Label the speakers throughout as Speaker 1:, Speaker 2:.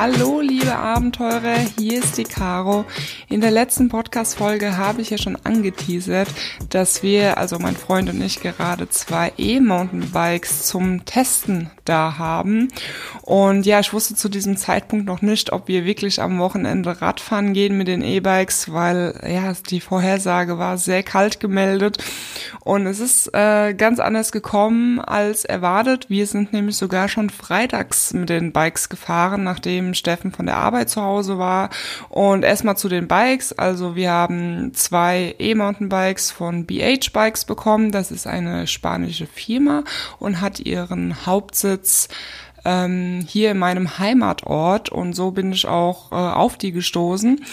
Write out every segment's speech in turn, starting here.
Speaker 1: Hallo liebe Abenteurer, hier ist die Caro. In der letzten Podcast-Folge habe ich ja schon angeteasert, dass wir, also mein Freund und ich, gerade zwei E-Mountainbikes zum Testen da haben. Und ja, ich wusste zu diesem Zeitpunkt noch nicht, ob wir wirklich am Wochenende Radfahren gehen mit den E-Bikes, weil ja, die Vorhersage war sehr kalt gemeldet. Und es ist äh, ganz anders gekommen als erwartet. Wir sind nämlich sogar schon freitags mit den Bikes gefahren, nachdem Steffen von der Arbeit zu Hause war. Und erstmal zu den Bikes. Also wir haben zwei E-Mountainbikes von BH Bikes bekommen. Das ist eine spanische Firma und hat ihren Hauptsitz ähm, hier in meinem Heimatort und so bin ich auch äh, auf die gestoßen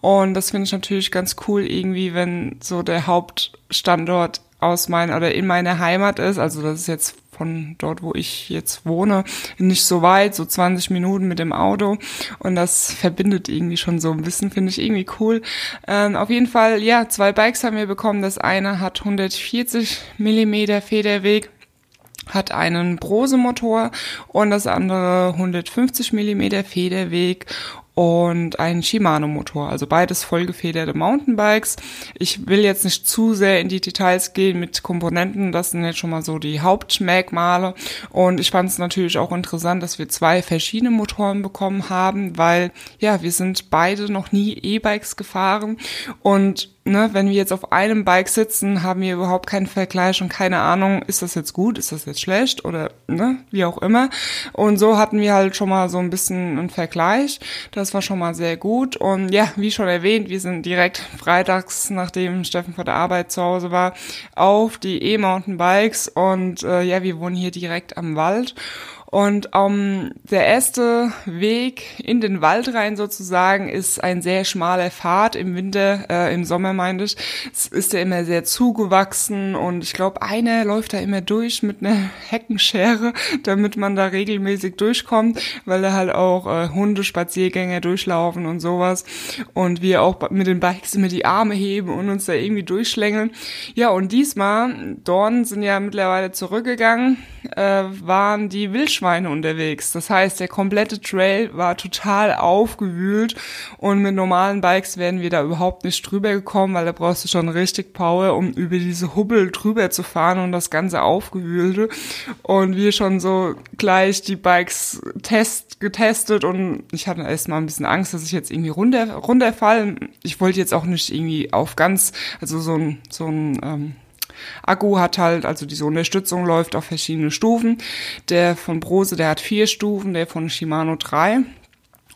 Speaker 1: und das finde ich natürlich ganz cool irgendwie, wenn so der Hauptstandort aus meiner oder in meiner Heimat ist, also das ist jetzt von dort, wo ich jetzt wohne, nicht so weit, so 20 Minuten mit dem Auto. Und das verbindet irgendwie schon so ein bisschen, finde ich irgendwie cool. Ähm, auf jeden Fall, ja, zwei Bikes haben wir bekommen. Das eine hat 140 Millimeter Federweg hat einen Brose-Motor und das andere 150 Millimeter Federweg und ein Shimano-Motor, also beides vollgefederte Mountainbikes. Ich will jetzt nicht zu sehr in die Details gehen mit Komponenten, das sind jetzt schon mal so die Hauptmerkmale. Und ich fand es natürlich auch interessant, dass wir zwei verschiedene Motoren bekommen haben, weil ja, wir sind beide noch nie E-Bikes gefahren und ne, wenn wir jetzt auf einem Bike sitzen, haben wir überhaupt keinen Vergleich und keine Ahnung, ist das jetzt gut, ist das jetzt schlecht oder ne, wie auch immer. Und so hatten wir halt schon mal so ein bisschen einen Vergleich. Das war schon mal sehr gut. Und ja, wie schon erwähnt, wir sind direkt freitags, nachdem Steffen vor der Arbeit zu Hause war, auf die E-Mountainbikes und äh, ja, wir wohnen hier direkt am Wald. Und um, der erste Weg in den Wald rein sozusagen ist ein sehr schmaler Pfad im Winter, äh, im Sommer meinte ich. Es ist ja immer sehr zugewachsen und ich glaube, einer läuft da immer durch mit einer Heckenschere, damit man da regelmäßig durchkommt, weil da halt auch äh, Hunde, Spaziergänger durchlaufen und sowas. Und wir auch mit den Bikes immer die Arme heben und uns da irgendwie durchschlängeln. Ja, und diesmal, Dornen sind ja mittlerweile zurückgegangen, äh, waren die Wildschweine unterwegs. Das heißt, der komplette Trail war total aufgewühlt und mit normalen Bikes wären wir da überhaupt nicht drüber gekommen, weil da brauchst du schon richtig Power, um über diese Hubbel drüber zu fahren und das ganze aufgewühlte. Und wir schon so gleich die Bikes test, getestet und ich hatte erst mal ein bisschen Angst, dass ich jetzt irgendwie runter, runterfall. Ich wollte jetzt auch nicht irgendwie auf ganz, also so ein, so ein, ähm, Akku hat halt, also diese Unterstützung läuft auf verschiedene Stufen. Der von Brose, der hat vier Stufen, der von Shimano drei.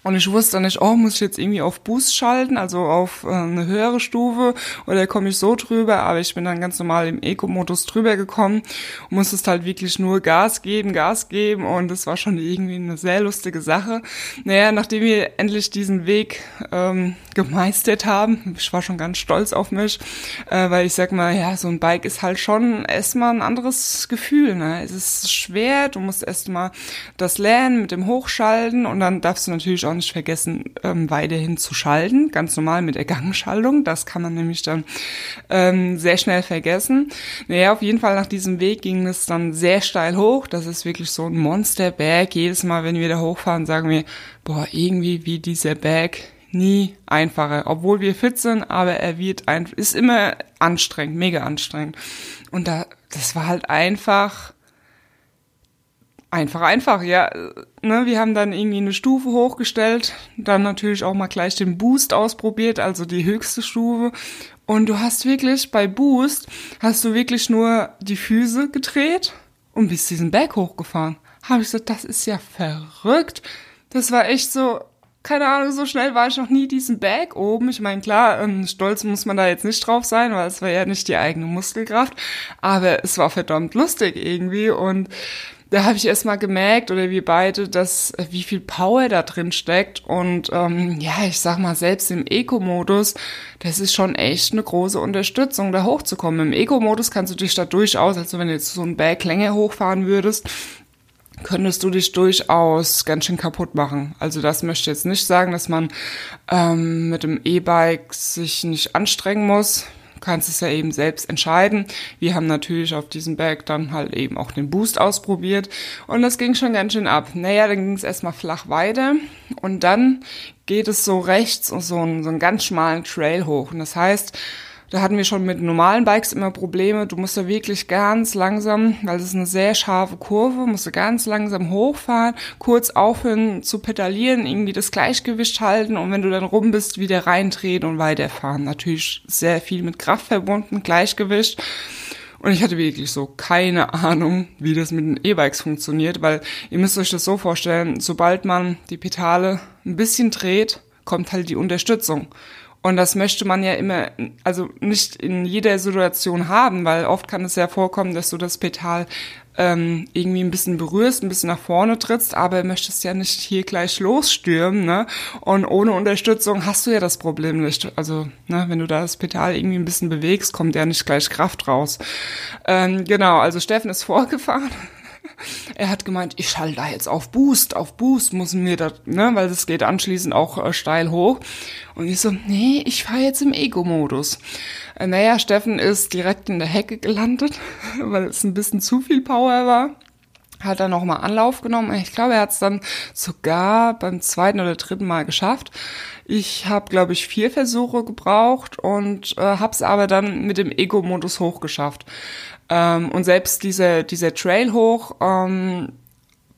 Speaker 1: Und ich wusste nicht, oh, muss ich jetzt irgendwie auf Boost schalten, also auf äh, eine höhere Stufe oder komme ich so drüber, aber ich bin dann ganz normal im Eco-Modus drüber gekommen und musste halt wirklich nur Gas geben, Gas geben und das war schon irgendwie eine sehr lustige Sache. Naja, nachdem wir endlich diesen Weg ähm, gemeistert haben, ich war schon ganz stolz auf mich, äh, weil ich sag mal, ja, so ein Bike ist halt schon erstmal ein anderes Gefühl, ne? Es ist schwer, du musst erstmal das lernen mit dem Hochschalten und dann darfst du natürlich auch auch nicht vergessen, ähm, weiterhin zu schalten, ganz normal mit der Gangschaltung. Das kann man nämlich dann ähm, sehr schnell vergessen. Naja, auf jeden Fall nach diesem Weg ging es dann sehr steil hoch. Das ist wirklich so ein Monsterberg. Jedes Mal, wenn wir da hochfahren, sagen wir, boah, irgendwie wie dieser Berg nie einfacher, obwohl wir fit sind, aber er wird einfach, ist immer anstrengend, mega anstrengend. Und da, das war halt einfach, Einfach, einfach, ja. Ne, wir haben dann irgendwie eine Stufe hochgestellt, dann natürlich auch mal gleich den Boost ausprobiert, also die höchste Stufe. Und du hast wirklich bei Boost, hast du wirklich nur die Füße gedreht und bist diesen Berg hochgefahren. Habe ich gesagt, das ist ja verrückt. Das war echt so, keine Ahnung, so schnell war ich noch nie diesen Berg oben. Ich meine, klar, ähm, stolz muss man da jetzt nicht drauf sein, weil es war ja nicht die eigene Muskelkraft. Aber es war verdammt lustig irgendwie und da habe ich erst mal gemerkt, oder wir beide, dass äh, wie viel Power da drin steckt. Und ähm, ja, ich sag mal, selbst im Eco-Modus, das ist schon echt eine große Unterstützung, da hochzukommen. Im Eco-Modus kannst du dich da durchaus, also wenn du jetzt so einen Berg länger hochfahren würdest, könntest du dich durchaus ganz schön kaputt machen. Also das möchte jetzt nicht sagen, dass man ähm, mit dem E-Bike sich nicht anstrengen muss. Kannst es ja eben selbst entscheiden. Wir haben natürlich auf diesem Berg dann halt eben auch den Boost ausprobiert und das ging schon ganz schön ab. Naja, dann ging es erstmal flach weiter und dann geht es so rechts und so so einen ganz schmalen Trail hoch. Und das heißt, da hatten wir schon mit normalen Bikes immer Probleme. Du musst da wirklich ganz langsam, weil es ist eine sehr scharfe Kurve, musst du ganz langsam hochfahren, kurz aufhören zu pedalieren, irgendwie das Gleichgewicht halten und wenn du dann rum bist, wieder reindrehen und weiterfahren. Natürlich sehr viel mit Kraft verbunden, Gleichgewicht. Und ich hatte wirklich so keine Ahnung, wie das mit den E-Bikes funktioniert, weil ihr müsst euch das so vorstellen, sobald man die Pedale ein bisschen dreht, kommt halt die Unterstützung. Und das möchte man ja immer, also nicht in jeder Situation haben, weil oft kann es ja vorkommen, dass du das Pedal ähm, irgendwie ein bisschen berührst, ein bisschen nach vorne trittst, aber möchtest ja nicht hier gleich losstürmen, ne? Und ohne Unterstützung hast du ja das Problem nicht. Also, ne, wenn du da das Pedal irgendwie ein bisschen bewegst, kommt ja nicht gleich Kraft raus. Ähm, genau, also Steffen ist vorgefahren er hat gemeint, ich schalte da jetzt auf Boost, auf Boost müssen wir da, ne, weil das geht anschließend auch äh, steil hoch. Und ich so, nee, ich fahre jetzt im Ego-Modus. Äh, naja, Steffen ist direkt in der Hecke gelandet, weil es ein bisschen zu viel Power war hat er nochmal Anlauf genommen. Ich glaube, er hat es dann sogar beim zweiten oder dritten Mal geschafft. Ich habe, glaube ich, vier Versuche gebraucht und äh, habe es aber dann mit dem Ego-Modus hochgeschafft. Ähm, und selbst dieser, dieser Trail hoch, ähm,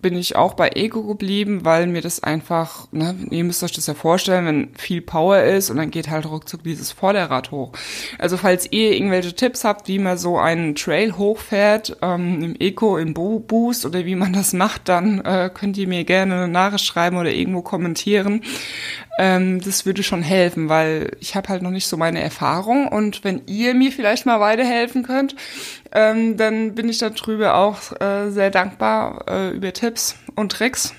Speaker 1: bin ich auch bei Ego geblieben, weil mir das einfach, ne, ihr müsst euch das ja vorstellen, wenn viel Power ist und dann geht halt ruckzuck dieses Vorderrad hoch. Also falls ihr irgendwelche Tipps habt, wie man so einen Trail hochfährt, ähm, im Eco, im Bo Boost oder wie man das macht, dann äh, könnt ihr mir gerne eine Nachricht schreiben oder irgendwo kommentieren. Ähm, das würde schon helfen, weil ich habe halt noch nicht so meine Erfahrung und wenn ihr mir vielleicht mal weiterhelfen könnt, ähm, dann bin ich darüber auch äh, sehr dankbar äh, über Tipps und Tricks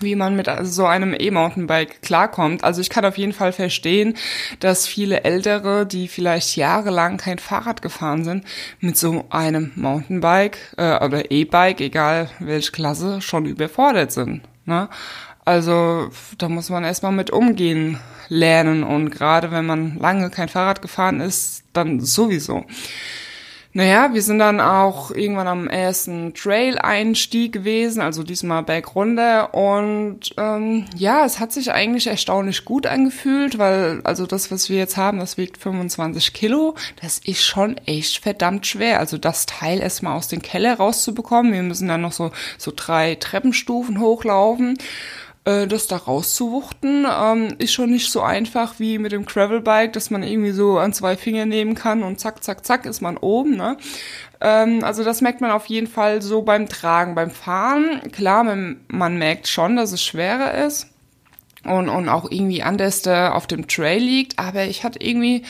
Speaker 1: wie man mit so einem E-Mountainbike klarkommt. Also ich kann auf jeden Fall verstehen, dass viele Ältere, die vielleicht jahrelang kein Fahrrad gefahren sind, mit so einem Mountainbike äh, oder E-Bike, egal welche Klasse, schon überfordert sind. Ne? Also da muss man erstmal mit umgehen lernen und gerade wenn man lange kein Fahrrad gefahren ist, dann sowieso. Naja, wir sind dann auch irgendwann am ersten Trail-Einstieg gewesen, also diesmal bergunter. Und ähm, ja, es hat sich eigentlich erstaunlich gut angefühlt, weil also das, was wir jetzt haben, das wiegt 25 Kilo. Das ist schon echt verdammt schwer. Also das Teil erstmal aus dem Keller rauszubekommen. Wir müssen dann noch so, so drei Treppenstufen hochlaufen äh, das da rauszuwuchten, ähm, ist schon nicht so einfach wie mit dem Gravelbike, dass man irgendwie so an zwei Finger nehmen kann und zack, zack, zack ist man oben. Ne? Ähm, also das merkt man auf jeden Fall so beim Tragen, beim Fahren. Klar, man, man merkt schon, dass es schwerer ist und, und auch irgendwie anders auf dem Trail liegt, aber ich hatte irgendwie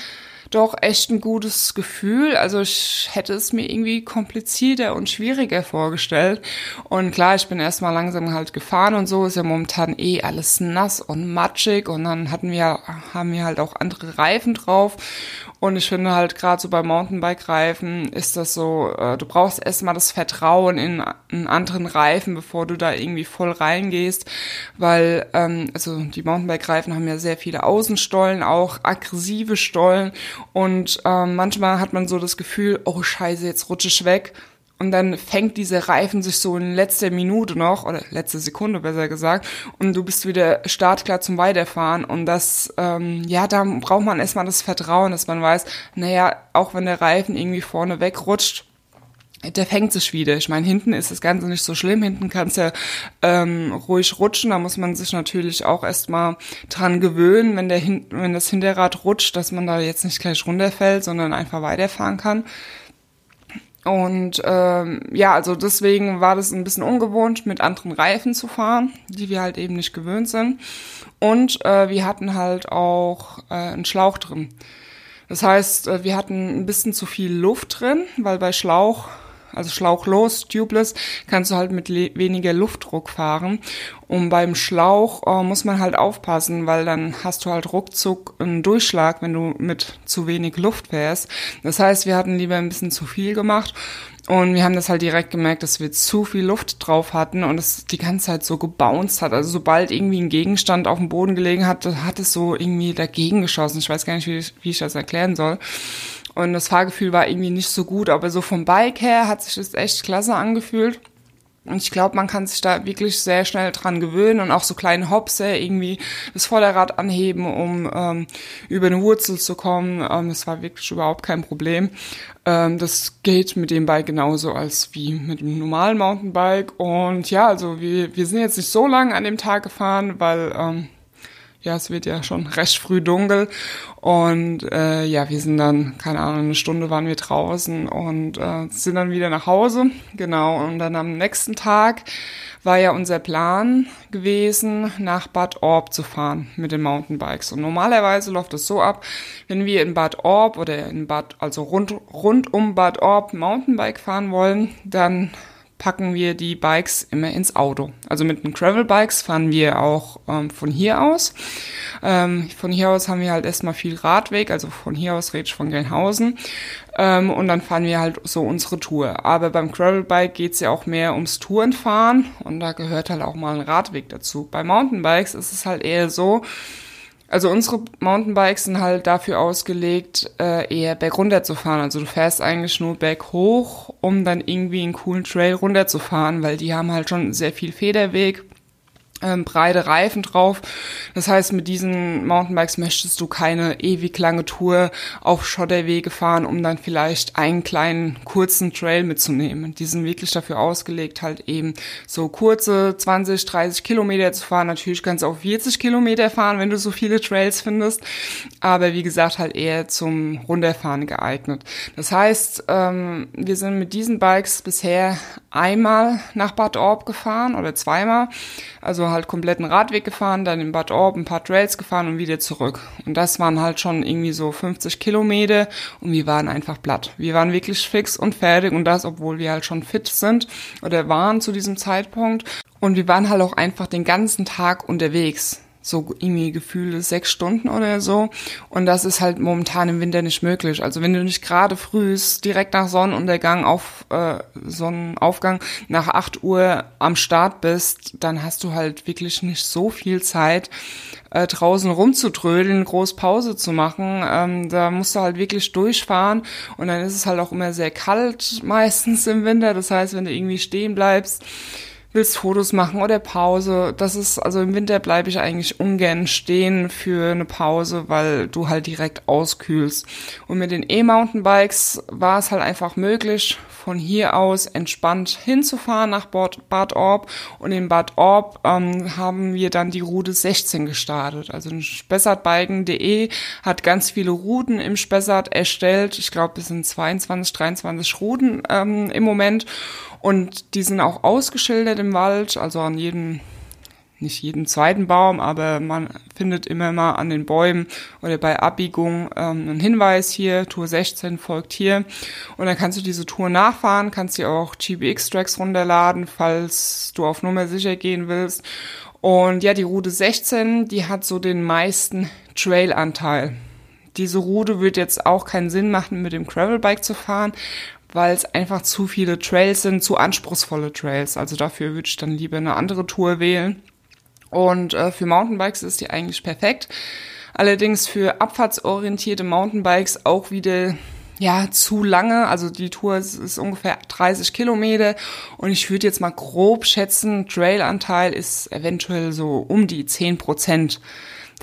Speaker 1: doch echt ein gutes Gefühl. Also ich hätte es mir irgendwie komplizierter und schwieriger vorgestellt. Und klar, ich bin erstmal langsam halt gefahren und so ist ja momentan eh alles nass und matschig und dann hatten wir, haben wir halt auch andere Reifen drauf. Und ich finde halt gerade so bei Mountainbike-Reifen ist das so, äh, du brauchst erstmal das Vertrauen in einen anderen Reifen, bevor du da irgendwie voll reingehst, weil ähm, also die Mountainbike-Reifen haben ja sehr viele Außenstollen, auch aggressive Stollen und ähm, manchmal hat man so das Gefühl, oh scheiße, jetzt rutsche ich weg. Und dann fängt dieser Reifen sich so in letzter Minute noch, oder letzte Sekunde besser gesagt, und du bist wieder startklar zum Weiterfahren. Und das, ähm, ja, da braucht man erstmal das Vertrauen, dass man weiß, naja, auch wenn der Reifen irgendwie vorne wegrutscht, der fängt sich wieder. Ich meine, hinten ist das Ganze nicht so schlimm. Hinten kann es ja ähm, ruhig rutschen. Da muss man sich natürlich auch erstmal dran gewöhnen, wenn, der Hin wenn das Hinterrad rutscht, dass man da jetzt nicht gleich runterfällt, sondern einfach weiterfahren kann. Und ähm, ja, also deswegen war das ein bisschen ungewohnt, mit anderen Reifen zu fahren, die wir halt eben nicht gewöhnt sind. Und äh, wir hatten halt auch äh, einen Schlauch drin. Das heißt, äh, wir hatten ein bisschen zu viel Luft drin, weil bei Schlauch also schlauchlos, tubeless, kannst du halt mit weniger Luftdruck fahren. Und beim Schlauch äh, muss man halt aufpassen, weil dann hast du halt ruckzuck einen Durchschlag, wenn du mit zu wenig Luft fährst. Das heißt, wir hatten lieber ein bisschen zu viel gemacht. Und wir haben das halt direkt gemerkt, dass wir zu viel Luft drauf hatten und es die ganze Zeit so gebounced hat. Also sobald irgendwie ein Gegenstand auf dem Boden gelegen hat, hat es so irgendwie dagegen geschossen. Ich weiß gar nicht, wie ich, wie ich das erklären soll. Und das Fahrgefühl war irgendwie nicht so gut, aber so vom Bike her hat sich das echt klasse angefühlt. Und ich glaube, man kann sich da wirklich sehr schnell dran gewöhnen und auch so kleine Hopse irgendwie das Vorderrad anheben, um ähm, über eine Wurzel zu kommen. Ähm, das war wirklich überhaupt kein Problem. Ähm, das geht mit dem Bike genauso als wie mit einem normalen Mountainbike. Und ja, also wir, wir sind jetzt nicht so lange an dem Tag gefahren, weil ähm, ja, es wird ja schon recht früh dunkel und äh, ja, wir sind dann, keine Ahnung, eine Stunde waren wir draußen und äh, sind dann wieder nach Hause. Genau, und dann am nächsten Tag war ja unser Plan gewesen, nach Bad Orb zu fahren mit den Mountainbikes. Und normalerweise läuft es so ab, wenn wir in Bad Orb oder in Bad, also rund, rund um Bad Orb Mountainbike fahren wollen, dann packen wir die Bikes immer ins Auto. Also mit den Gravel-Bikes fahren wir auch ähm, von hier aus. Ähm, von hier aus haben wir halt erstmal viel Radweg, also von hier aus rede ich von Gelnhausen. Ähm, und dann fahren wir halt so unsere Tour. Aber beim Gravel-Bike geht's ja auch mehr ums Tourenfahren und da gehört halt auch mal ein Radweg dazu. Bei Mountainbikes ist es halt eher so, also unsere Mountainbikes sind halt dafür ausgelegt, äh, eher bergunter zu fahren. Also du fährst eigentlich nur berghoch, um dann irgendwie einen coolen Trail runterzufahren, weil die haben halt schon sehr viel Federweg ähm, breite Reifen drauf. Das heißt, mit diesen Mountainbikes möchtest du keine ewig lange Tour auf Schotterwege fahren, um dann vielleicht einen kleinen kurzen Trail mitzunehmen. Die sind wirklich dafür ausgelegt, halt eben so kurze 20, 30 Kilometer zu fahren. Natürlich kannst du auch 40 Kilometer fahren, wenn du so viele Trails findest. Aber wie gesagt, halt eher zum Runterfahren geeignet. Das heißt, ähm, wir sind mit diesen Bikes bisher einmal nach Bad Orb gefahren oder zweimal. Also halt kompletten Radweg gefahren, dann in Bad Orb ein paar Trails gefahren und wieder zurück. Und das waren halt schon irgendwie so 50 Kilometer und wir waren einfach platt. Wir waren wirklich fix und fertig und das, obwohl wir halt schon fit sind oder waren zu diesem Zeitpunkt. Und wir waren halt auch einfach den ganzen Tag unterwegs so irgendwie Gefühle sechs Stunden oder so. Und das ist halt momentan im Winter nicht möglich. Also wenn du nicht gerade frühst, direkt nach Sonnenuntergang auf äh, Sonnenaufgang nach acht Uhr am Start bist, dann hast du halt wirklich nicht so viel Zeit, äh, draußen rumzutrödeln, groß Pause zu machen. Ähm, da musst du halt wirklich durchfahren und dann ist es halt auch immer sehr kalt meistens im Winter. Das heißt, wenn du irgendwie stehen bleibst, willst Fotos machen oder Pause. Das ist, also im Winter bleibe ich eigentlich ungern stehen für eine Pause, weil du halt direkt auskühlst. Und mit den E-Mountainbikes war es halt einfach möglich, von hier aus entspannt hinzufahren nach Bad Orb. Und in Bad Orb ähm, haben wir dann die Route 16 gestartet. Also spessartbiken.de hat ganz viele Routen im Spessart erstellt. Ich glaube, es sind 22, 23 Routen ähm, im Moment. Und die sind auch ausgeschildert im Wald, also an jedem, nicht jedem zweiten Baum, aber man findet immer mal an den Bäumen oder bei Abbiegung ähm, einen Hinweis hier, Tour 16 folgt hier. Und dann kannst du diese Tour nachfahren, kannst dir auch GBX-Tracks runterladen, falls du auf Nummer sicher gehen willst. Und ja, die Route 16, die hat so den meisten Trail-Anteil diese Route wird jetzt auch keinen Sinn machen, mit dem Gravelbike zu fahren, weil es einfach zu viele Trails sind, zu anspruchsvolle Trails. Also dafür würde ich dann lieber eine andere Tour wählen. Und äh, für Mountainbikes ist die eigentlich perfekt. Allerdings für abfahrtsorientierte Mountainbikes auch wieder ja zu lange. Also die Tour ist, ist ungefähr 30 Kilometer und ich würde jetzt mal grob schätzen, Trailanteil ist eventuell so um die 10 Prozent.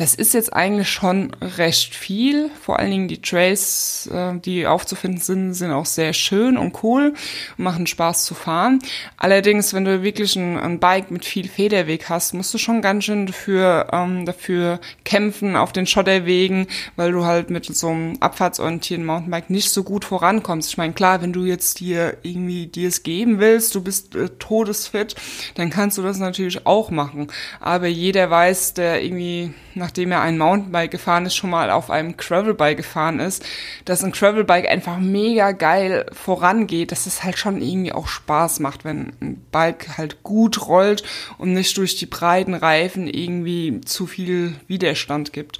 Speaker 1: Das ist jetzt eigentlich schon recht viel. Vor allen Dingen die Trails, äh, die aufzufinden sind, sind auch sehr schön und cool und machen Spaß zu fahren. Allerdings, wenn du wirklich ein, ein Bike mit viel Federweg hast, musst du schon ganz schön dafür, ähm, dafür kämpfen auf den Schotterwegen, weil du halt mit so einem abfahrtsorientierten Mountainbike nicht so gut vorankommst. Ich meine, klar, wenn du jetzt dir irgendwie dir es geben willst, du bist äh, todesfit, dann kannst du das natürlich auch machen. Aber jeder weiß, der irgendwie nachdem er ein Mountainbike gefahren ist, schon mal auf einem Gravelbike gefahren ist, dass ein Gravelbike einfach mega geil vorangeht, dass es halt schon irgendwie auch Spaß macht, wenn ein Bike halt gut rollt und nicht durch die breiten Reifen irgendwie zu viel Widerstand gibt.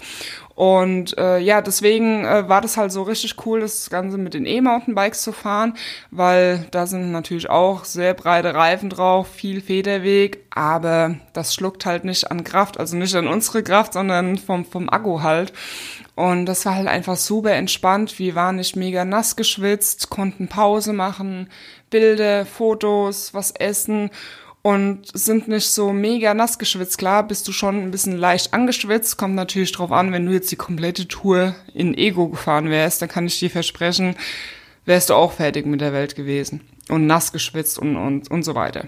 Speaker 1: Und äh, ja, deswegen äh, war das halt so richtig cool, das Ganze mit den E-Mountainbikes zu fahren, weil da sind natürlich auch sehr breite Reifen drauf, viel Federweg, aber das schluckt halt nicht an Kraft, also nicht an unsere Kraft, sondern vom, vom Akku halt. Und das war halt einfach super entspannt. Wir waren nicht mega nass geschwitzt, konnten Pause machen, Bilder, Fotos, was essen und sind nicht so mega nass geschwitzt. Klar, bist du schon ein bisschen leicht angeschwitzt. Kommt natürlich drauf an, wenn du jetzt die komplette Tour in Ego gefahren wärst, dann kann ich dir versprechen, wärst du auch fertig mit der Welt gewesen. Und nass geschwitzt und, und, und so weiter.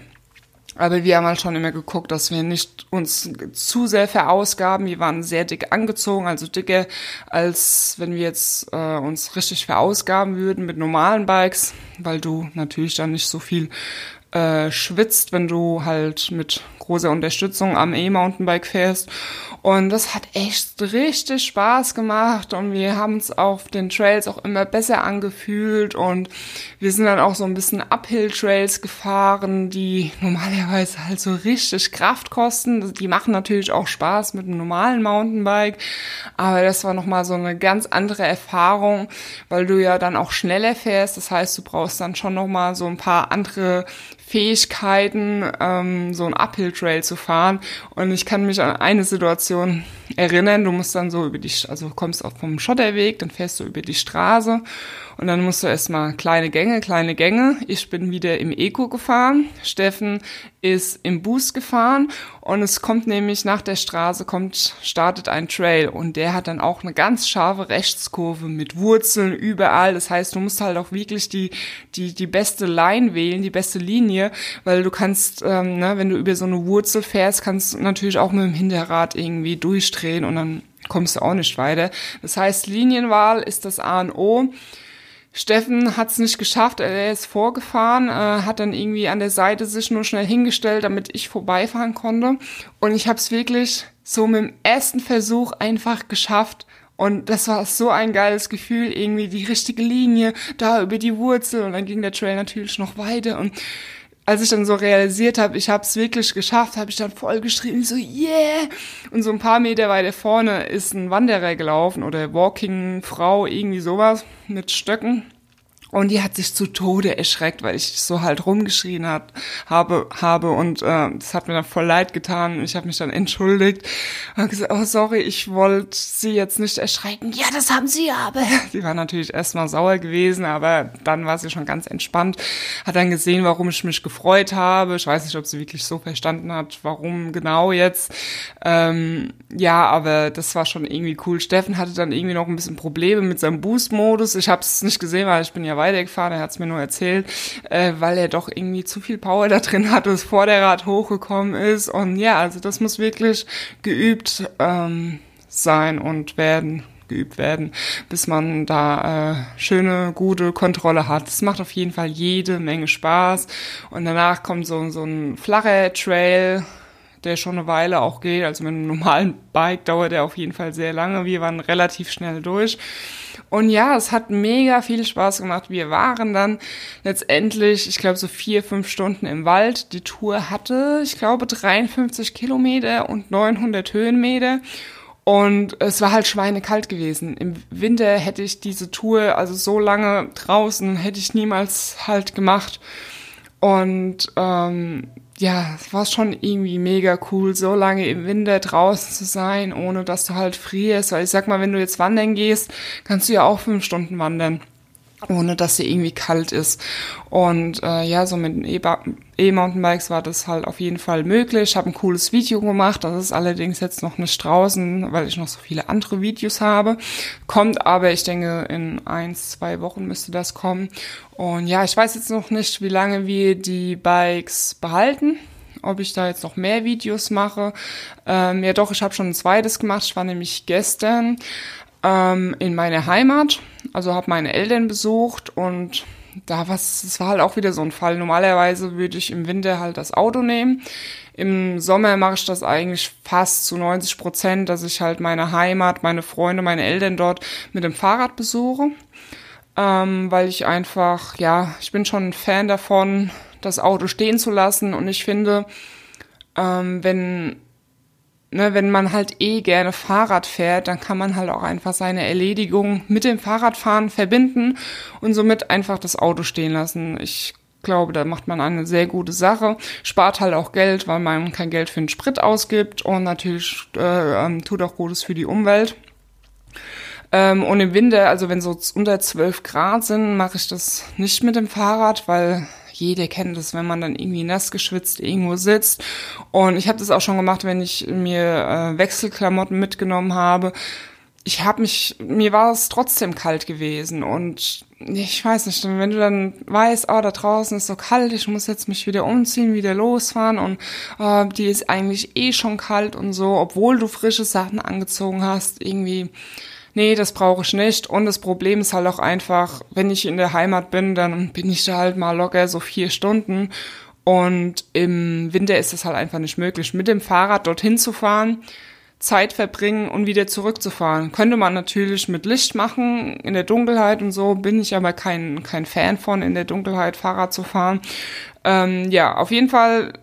Speaker 1: Aber wir haben halt schon immer geguckt, dass wir nicht uns zu sehr verausgaben. Wir waren sehr dick angezogen, also dicker, als wenn wir jetzt äh, uns richtig verausgaben würden mit normalen Bikes, weil du natürlich dann nicht so viel äh, schwitzt, wenn du halt mit großer Unterstützung am E-Mountainbike fährst. Und das hat echt richtig Spaß gemacht und wir haben uns auf den Trails auch immer besser angefühlt und wir sind dann auch so ein bisschen Uphill-Trails gefahren, die normalerweise halt so richtig Kraft kosten. Die machen natürlich auch Spaß mit einem normalen Mountainbike, aber das war nochmal so eine ganz andere Erfahrung, weil du ja dann auch schneller fährst. Das heißt, du brauchst dann schon nochmal so ein paar andere Fähigkeiten, ähm, so ein Uphill-Trail zu fahren. Und ich kann mich an eine Situation erinnern. Du musst dann so über die, also kommst auch vom Schotterweg, dann fährst du über die Straße und dann musst du erstmal kleine Gänge, kleine Gänge. Ich bin wieder im Eco gefahren. Steffen ist im Boost gefahren und es kommt nämlich nach der Straße kommt, startet ein Trail und der hat dann auch eine ganz scharfe Rechtskurve mit Wurzeln überall. Das heißt, du musst halt auch wirklich die, die, die beste Line wählen, die beste Linie, weil du kannst, ähm, ne, wenn du über so eine Wurzel fährst, kannst du natürlich auch mit dem Hinterrad irgendwie durchdrehen und dann kommst du auch nicht weiter. Das heißt, Linienwahl ist das A und O. Steffen hat es nicht geschafft, er ist vorgefahren, äh, hat dann irgendwie an der Seite sich nur schnell hingestellt, damit ich vorbeifahren konnte. Und ich habe es wirklich so mit dem ersten Versuch einfach geschafft. Und das war so ein geiles Gefühl, irgendwie die richtige Linie, da über die Wurzel und dann ging der Trail natürlich noch weiter und als ich dann so realisiert habe, ich habe es wirklich geschafft, habe ich dann voll geschrien, so yeah! Und so ein paar Meter weiter vorne ist ein Wanderer gelaufen oder Walking Frau, irgendwie sowas mit Stöcken. Und die hat sich zu Tode erschreckt, weil ich so halt rumgeschrien hat, habe, habe und äh, das hat mir dann voll leid getan. Ich habe mich dann entschuldigt und gesagt, oh sorry, ich wollte sie jetzt nicht erschrecken. Ja, das haben sie aber. Sie war natürlich erstmal sauer gewesen, aber dann war sie schon ganz entspannt, hat dann gesehen, warum ich mich gefreut habe. Ich weiß nicht, ob sie wirklich so verstanden hat, warum genau jetzt. Ähm, ja, aber das war schon irgendwie cool. Steffen hatte dann irgendwie noch ein bisschen Probleme mit seinem Boost-Modus. Ich habe es nicht gesehen, weil ich bin ja weitergefahren, er hat es mir nur erzählt, äh, weil er doch irgendwie zu viel Power da drin hat, das Vorderrad hochgekommen ist. Und ja, also das muss wirklich geübt ähm, sein und werden geübt werden, bis man da äh, schöne, gute Kontrolle hat. Es macht auf jeden Fall jede Menge Spaß. Und danach kommt so, so ein flacher Trail, der schon eine Weile auch geht. Also mit einem normalen Bike dauert er auf jeden Fall sehr lange. Wir waren relativ schnell durch. Und ja, es hat mega viel Spaß gemacht. Wir waren dann letztendlich, ich glaube, so vier, fünf Stunden im Wald. Die Tour hatte, ich glaube, 53 Kilometer und 900 Höhenmeter. Und es war halt schweinekalt gewesen. Im Winter hätte ich diese Tour, also so lange draußen, hätte ich niemals halt gemacht. Und ähm, ja, es war schon irgendwie mega cool, so lange im Winter draußen zu sein, ohne dass du halt frierst. Weil ich sag mal, wenn du jetzt wandern gehst, kannst du ja auch fünf Stunden wandern ohne dass sie irgendwie kalt ist. Und äh, ja, so mit E-Mountainbikes war das halt auf jeden Fall möglich. Ich habe ein cooles Video gemacht, das ist allerdings jetzt noch nicht draußen, weil ich noch so viele andere Videos habe. Kommt aber, ich denke, in eins, zwei Wochen müsste das kommen. Und ja, ich weiß jetzt noch nicht, wie lange wir die Bikes behalten ob ich da jetzt noch mehr Videos mache. Ähm, ja doch, ich habe schon ein zweites gemacht. Ich war nämlich gestern ähm, in meine Heimat, also habe meine Eltern besucht und da was, es war halt auch wieder so ein Fall. Normalerweise würde ich im Winter halt das Auto nehmen. Im Sommer mache ich das eigentlich fast zu 90 Prozent, dass ich halt meine Heimat, meine Freunde, meine Eltern dort mit dem Fahrrad besuche. Ähm, weil ich einfach, ja, ich bin schon ein Fan davon, das Auto stehen zu lassen und ich finde, ähm, wenn ne, wenn man halt eh gerne Fahrrad fährt, dann kann man halt auch einfach seine Erledigung mit dem Fahrradfahren verbinden und somit einfach das Auto stehen lassen. Ich glaube, da macht man eine sehr gute Sache, spart halt auch Geld, weil man kein Geld für den Sprit ausgibt und natürlich äh, ähm, tut auch Gutes für die Umwelt. Ähm, und im Winter, also wenn so unter 12 Grad sind, mache ich das nicht mit dem Fahrrad, weil jeder kennt es, wenn man dann irgendwie nass geschwitzt irgendwo sitzt. Und ich habe das auch schon gemacht, wenn ich mir äh, Wechselklamotten mitgenommen habe. Ich habe mich, mir war es trotzdem kalt gewesen und ich weiß nicht, wenn du dann weißt, oh, da draußen ist so kalt, ich muss jetzt mich wieder umziehen, wieder losfahren und oh, die ist eigentlich eh schon kalt und so, obwohl du frische Sachen angezogen hast, irgendwie nee, das brauche ich nicht. Und das Problem ist halt auch einfach, wenn ich in der Heimat bin, dann bin ich da halt mal locker so vier Stunden. Und im Winter ist es halt einfach nicht möglich, mit dem Fahrrad dorthin zu fahren, Zeit verbringen und wieder zurückzufahren. Könnte man natürlich mit Licht machen, in der Dunkelheit und so, bin ich aber kein, kein Fan von, in der Dunkelheit Fahrrad zu fahren. Ähm, ja, auf jeden Fall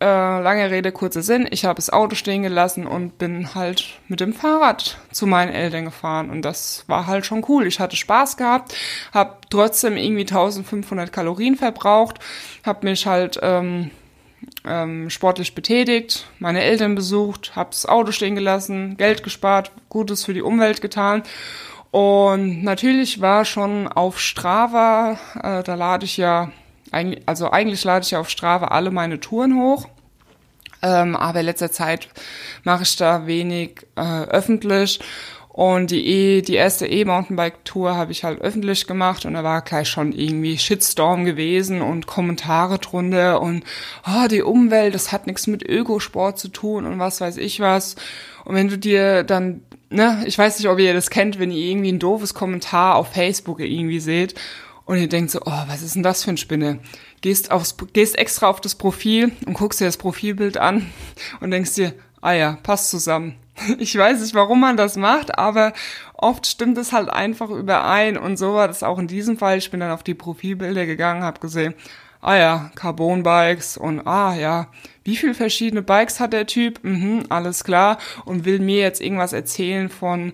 Speaker 1: äh, lange Rede, kurzer Sinn. Ich habe das Auto stehen gelassen und bin halt mit dem Fahrrad zu meinen Eltern gefahren. Und das war halt schon cool. Ich hatte Spaß gehabt, habe trotzdem irgendwie 1500 Kalorien verbraucht, habe mich halt ähm, ähm, sportlich betätigt, meine Eltern besucht, habe das Auto stehen gelassen, Geld gespart, Gutes für die Umwelt getan. Und natürlich war schon auf Strava, äh, da lade ich ja also eigentlich lade ich ja auf Strava alle meine Touren hoch. Ähm, aber in letzter Zeit mache ich da wenig äh, öffentlich. Und die, e, die erste E-Mountainbike-Tour habe ich halt öffentlich gemacht und da war gleich schon irgendwie Shitstorm gewesen und Kommentare drunter und oh, die Umwelt, das hat nichts mit Ökosport zu tun und was weiß ich was. Und wenn du dir dann, ne, ich weiß nicht, ob ihr das kennt, wenn ihr irgendwie ein doofes Kommentar auf Facebook irgendwie seht und ihr denkt so, oh, was ist denn das für ein Spinne? Gehst, aufs, gehst extra auf das Profil und guckst dir das Profilbild an und denkst dir, ah ja, passt zusammen. Ich weiß nicht, warum man das macht, aber oft stimmt es halt einfach überein und so war das auch in diesem Fall. Ich bin dann auf die Profilbilder gegangen, habe gesehen, ah ja, Carbon-Bikes und ah ja, wie viele verschiedene Bikes hat der Typ? Mhm, alles klar und will mir jetzt irgendwas erzählen von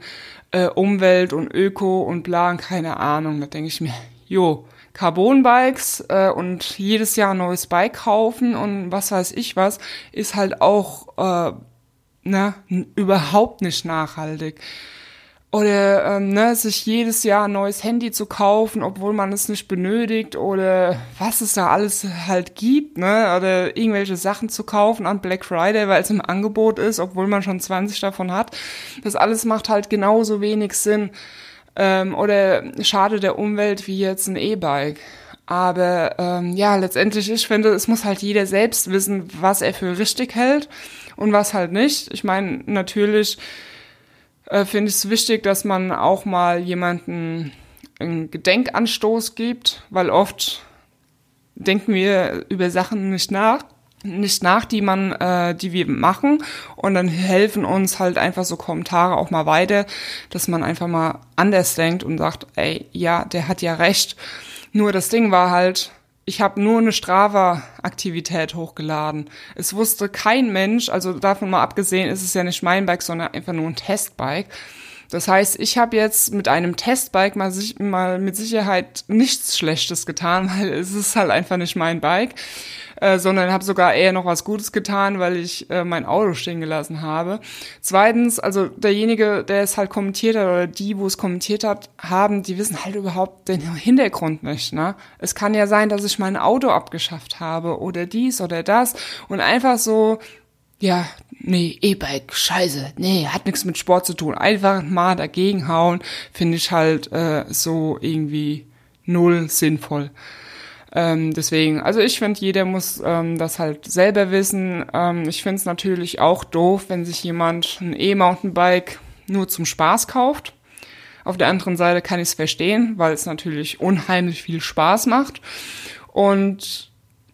Speaker 1: äh, Umwelt und Öko und bla und keine Ahnung. Da denke ich mir, jo, Carbon-Bikes äh, und jedes Jahr ein neues Bike kaufen und was weiß ich was, ist halt auch äh, ne, überhaupt nicht nachhaltig. Oder ähm, ne, sich jedes Jahr ein neues Handy zu kaufen, obwohl man es nicht benötigt oder was es da alles halt gibt, ne? Oder irgendwelche Sachen zu kaufen an Black Friday, weil es im Angebot ist, obwohl man schon 20 davon hat. Das alles macht halt genauso wenig Sinn ähm, oder schade der Umwelt wie jetzt ein E-Bike. Aber ähm, ja, letztendlich, ich finde, es muss halt jeder selbst wissen, was er für richtig hält und was halt nicht. Ich meine, natürlich äh, finde ich es wichtig, dass man auch mal jemanden einen Gedenkanstoß gibt, weil oft denken wir über Sachen nicht nach nicht nach, die man, äh, die wir machen. Und dann helfen uns halt einfach so Kommentare auch mal weiter, dass man einfach mal anders denkt und sagt, ey, ja, der hat ja recht. Nur das Ding war halt, ich habe nur eine Strava-Aktivität hochgeladen. Es wusste kein Mensch, also davon mal abgesehen, ist es ja nicht mein Bike, sondern einfach nur ein Testbike. Das heißt, ich habe jetzt mit einem Testbike mal, mal mit Sicherheit nichts Schlechtes getan, weil es ist halt einfach nicht mein Bike. Äh, sondern habe sogar eher noch was Gutes getan, weil ich äh, mein Auto stehen gelassen habe. Zweitens, also derjenige, der es halt kommentiert hat oder die, wo es kommentiert hat, haben, die wissen halt überhaupt den Hintergrund nicht. Ne? Es kann ja sein, dass ich mein Auto abgeschafft habe oder dies oder das und einfach so ja, nee, E-Bike, scheiße, nee, hat nichts mit Sport zu tun. Einfach mal dagegen hauen, finde ich halt äh, so irgendwie null sinnvoll. Ähm, deswegen, also ich finde, jeder muss ähm, das halt selber wissen. Ähm, ich finde es natürlich auch doof, wenn sich jemand ein E-Mountainbike nur zum Spaß kauft. Auf der anderen Seite kann ich es verstehen, weil es natürlich unheimlich viel Spaß macht. Und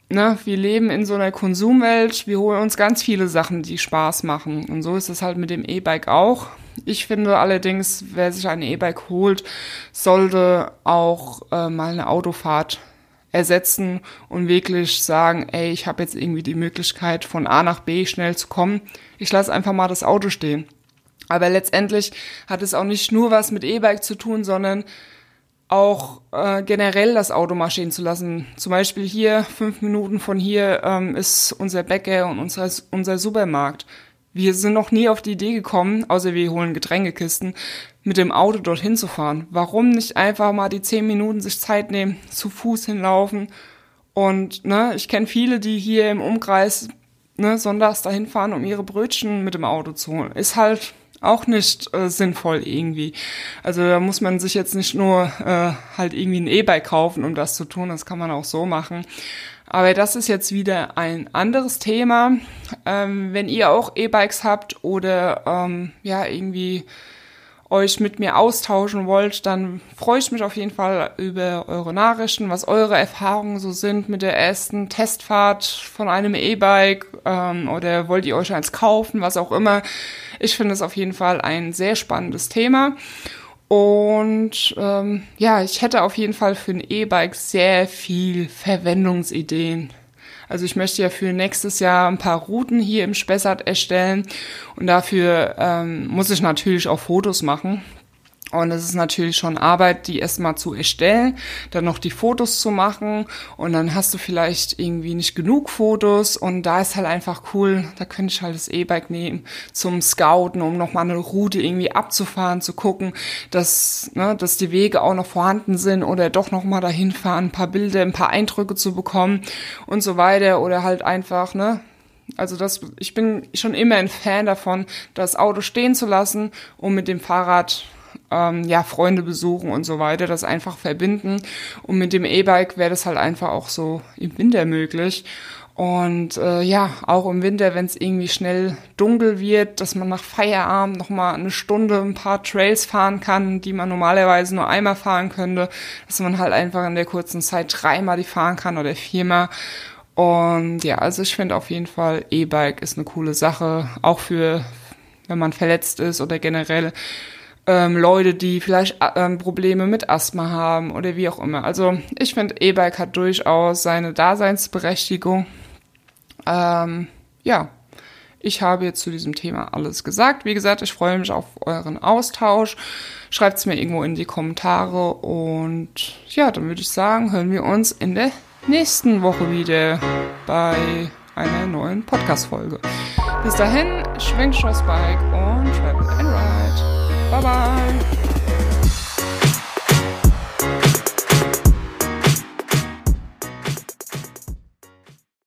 Speaker 1: ne, wir leben in so einer Konsumwelt, wir holen uns ganz viele Sachen, die Spaß machen. Und so ist es halt mit dem E-Bike auch. Ich finde allerdings, wer sich ein E-Bike holt, sollte auch äh, mal eine Autofahrt ersetzen und wirklich sagen, ey, ich habe jetzt irgendwie die Möglichkeit von A nach B schnell zu kommen. Ich lasse einfach mal das Auto stehen. Aber letztendlich hat es auch nicht nur was mit E-Bike zu tun, sondern auch äh, generell das Auto mal stehen zu lassen. Zum Beispiel hier, fünf Minuten von hier, ähm, ist unser Bäcker und unser, unser Supermarkt. Wir sind noch nie auf die Idee gekommen, außer wir holen Getränkekisten, mit dem Auto dorthin zu fahren. Warum nicht einfach mal die zehn Minuten sich Zeit nehmen, zu Fuß hinlaufen? Und ne, ich kenne viele, die hier im Umkreis ne, sonntags dahin fahren, um ihre Brötchen mit dem Auto zu holen. Ist halt auch nicht äh, sinnvoll irgendwie. Also da muss man sich jetzt nicht nur äh, halt irgendwie ein E-Bike kaufen, um das zu tun. Das kann man auch so machen. Aber das ist jetzt wieder ein anderes Thema. Ähm, wenn ihr auch E-Bikes habt oder ähm, ja irgendwie euch mit mir austauschen wollt, dann freue ich mich auf jeden Fall über eure Nachrichten, was eure Erfahrungen so sind mit der ersten Testfahrt von einem E-Bike ähm, oder wollt ihr euch eins kaufen, was auch immer. Ich finde es auf jeden Fall ein sehr spannendes Thema. Und ähm, ja, ich hätte auf jeden Fall für ein E-Bike sehr viel Verwendungsideen also ich möchte ja für nächstes Jahr ein paar Routen hier im Spessart erstellen und dafür ähm, muss ich natürlich auch Fotos machen. Und es ist natürlich schon Arbeit, die erstmal zu erstellen, dann noch die Fotos zu machen. Und dann hast du vielleicht irgendwie nicht genug Fotos. Und da ist halt einfach cool, da könnte ich halt das E-Bike nehmen zum Scouten, um nochmal eine Route irgendwie abzufahren, zu gucken, dass, ne, dass die Wege auch noch vorhanden sind oder doch nochmal dahin fahren, ein paar Bilder, ein paar Eindrücke zu bekommen und so weiter. Oder halt einfach, ne, also das, ich bin schon immer ein Fan davon, das Auto stehen zu lassen, um mit dem Fahrrad ähm, ja, Freunde besuchen und so weiter, das einfach verbinden. Und mit dem E-Bike wäre das halt einfach auch so im Winter möglich. Und äh, ja, auch im Winter, wenn es irgendwie schnell dunkel wird, dass man nach Feierabend nochmal eine Stunde ein paar Trails fahren kann, die man normalerweise nur einmal fahren könnte, dass man halt einfach in der kurzen Zeit dreimal die fahren kann oder viermal. Und ja, also ich finde auf jeden Fall E-Bike ist eine coole Sache, auch für, wenn man verletzt ist oder generell ähm, Leute, die vielleicht äh, ähm, Probleme mit Asthma haben oder wie auch immer. Also ich finde, E-Bike hat durchaus seine Daseinsberechtigung. Ähm, ja, ich habe jetzt zu diesem Thema alles gesagt. Wie gesagt, ich freue mich auf euren Austausch. Schreibt es mir irgendwo in die Kommentare und ja, dann würde ich sagen, hören wir uns in der nächsten Woche wieder bei einer neuen Podcast-Folge. Bis dahin, schwingt Bike und travel. Bye bye.